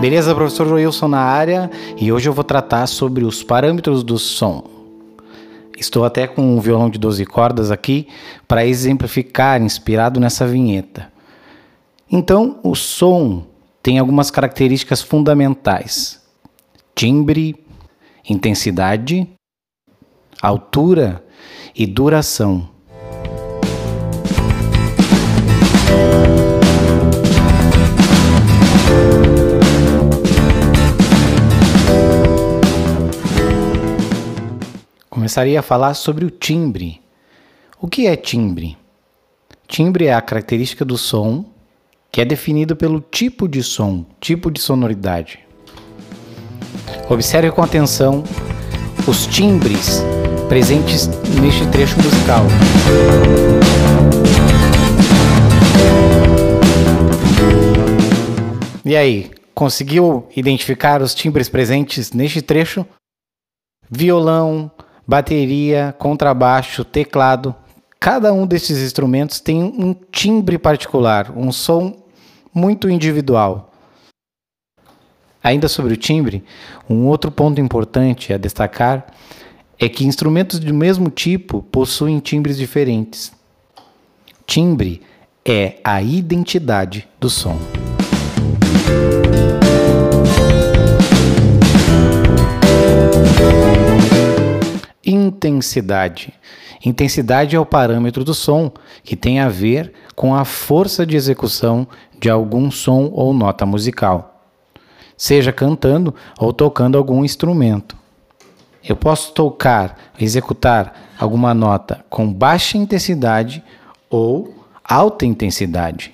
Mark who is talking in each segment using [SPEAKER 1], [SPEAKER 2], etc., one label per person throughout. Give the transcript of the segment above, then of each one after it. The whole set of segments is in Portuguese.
[SPEAKER 1] Beleza, professor Wilson na área e hoje eu vou tratar sobre os parâmetros do som. Estou até com um violão de 12 cordas aqui para exemplificar, inspirado nessa vinheta. Então, o som tem algumas características fundamentais: timbre, intensidade, altura e duração. Começaria a falar sobre o timbre. O que é timbre? Timbre é a característica do som que é definido pelo tipo de som, tipo de sonoridade. Observe com atenção os timbres presentes neste trecho musical. E aí, conseguiu identificar os timbres presentes neste trecho? Violão, bateria, contrabaixo, teclado. Cada um desses instrumentos tem um timbre particular, um som muito individual. Ainda sobre o timbre, um outro ponto importante a destacar é que instrumentos do mesmo tipo possuem timbres diferentes. Timbre é a identidade do som. Intensidade. Intensidade é o parâmetro do som que tem a ver com a força de execução de algum som ou nota musical, seja cantando ou tocando algum instrumento. Eu posso tocar, executar alguma nota com baixa intensidade ou alta intensidade.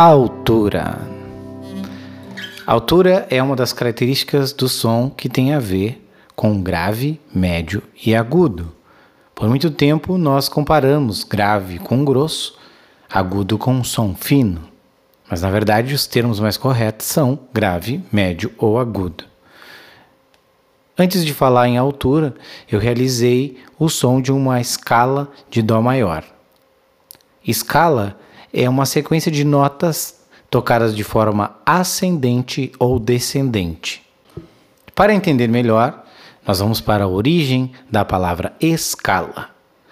[SPEAKER 1] Altura. Altura é uma das características do som que tem a ver com grave, médio e agudo. Por muito tempo nós comparamos grave com grosso, agudo com som fino. Mas na verdade os termos mais corretos são grave, médio ou agudo. Antes de falar em altura, eu realizei o som de uma escala de Dó maior. Escala é uma sequência de notas tocadas de forma ascendente ou descendente. Para entender melhor, nós vamos para a origem da palavra escala.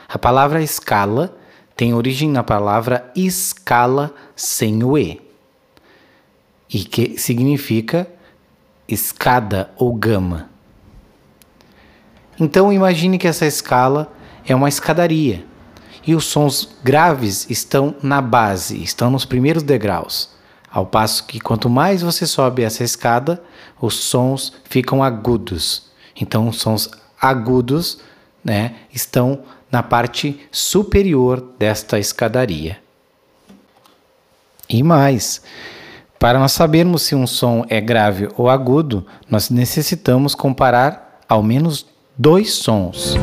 [SPEAKER 1] A palavra escala tem origem na palavra escala sem o E, e que significa escada ou gama. Então imagine que essa escala é uma escadaria e os sons graves estão na base, estão nos primeiros degraus. Ao passo que quanto mais você sobe essa escada, os sons ficam agudos. Então, os sons agudos né, estão na parte superior desta escadaria. E mais, para nós sabermos se um som é grave ou agudo, nós necessitamos comparar ao menos dois sons.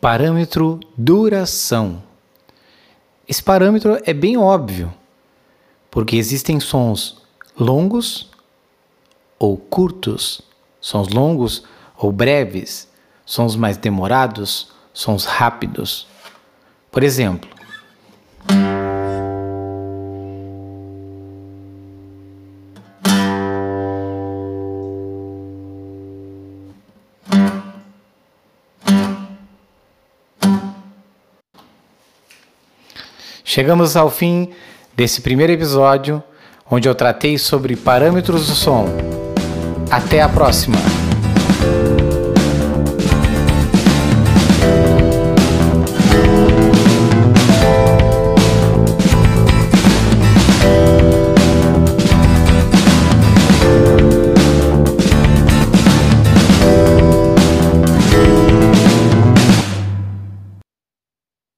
[SPEAKER 1] Parâmetro duração. Esse parâmetro é bem óbvio, porque existem sons longos ou curtos, sons longos ou breves, sons mais demorados, sons rápidos. Por exemplo, Chegamos ao fim desse primeiro episódio, onde eu tratei sobre parâmetros do som. Até a próxima!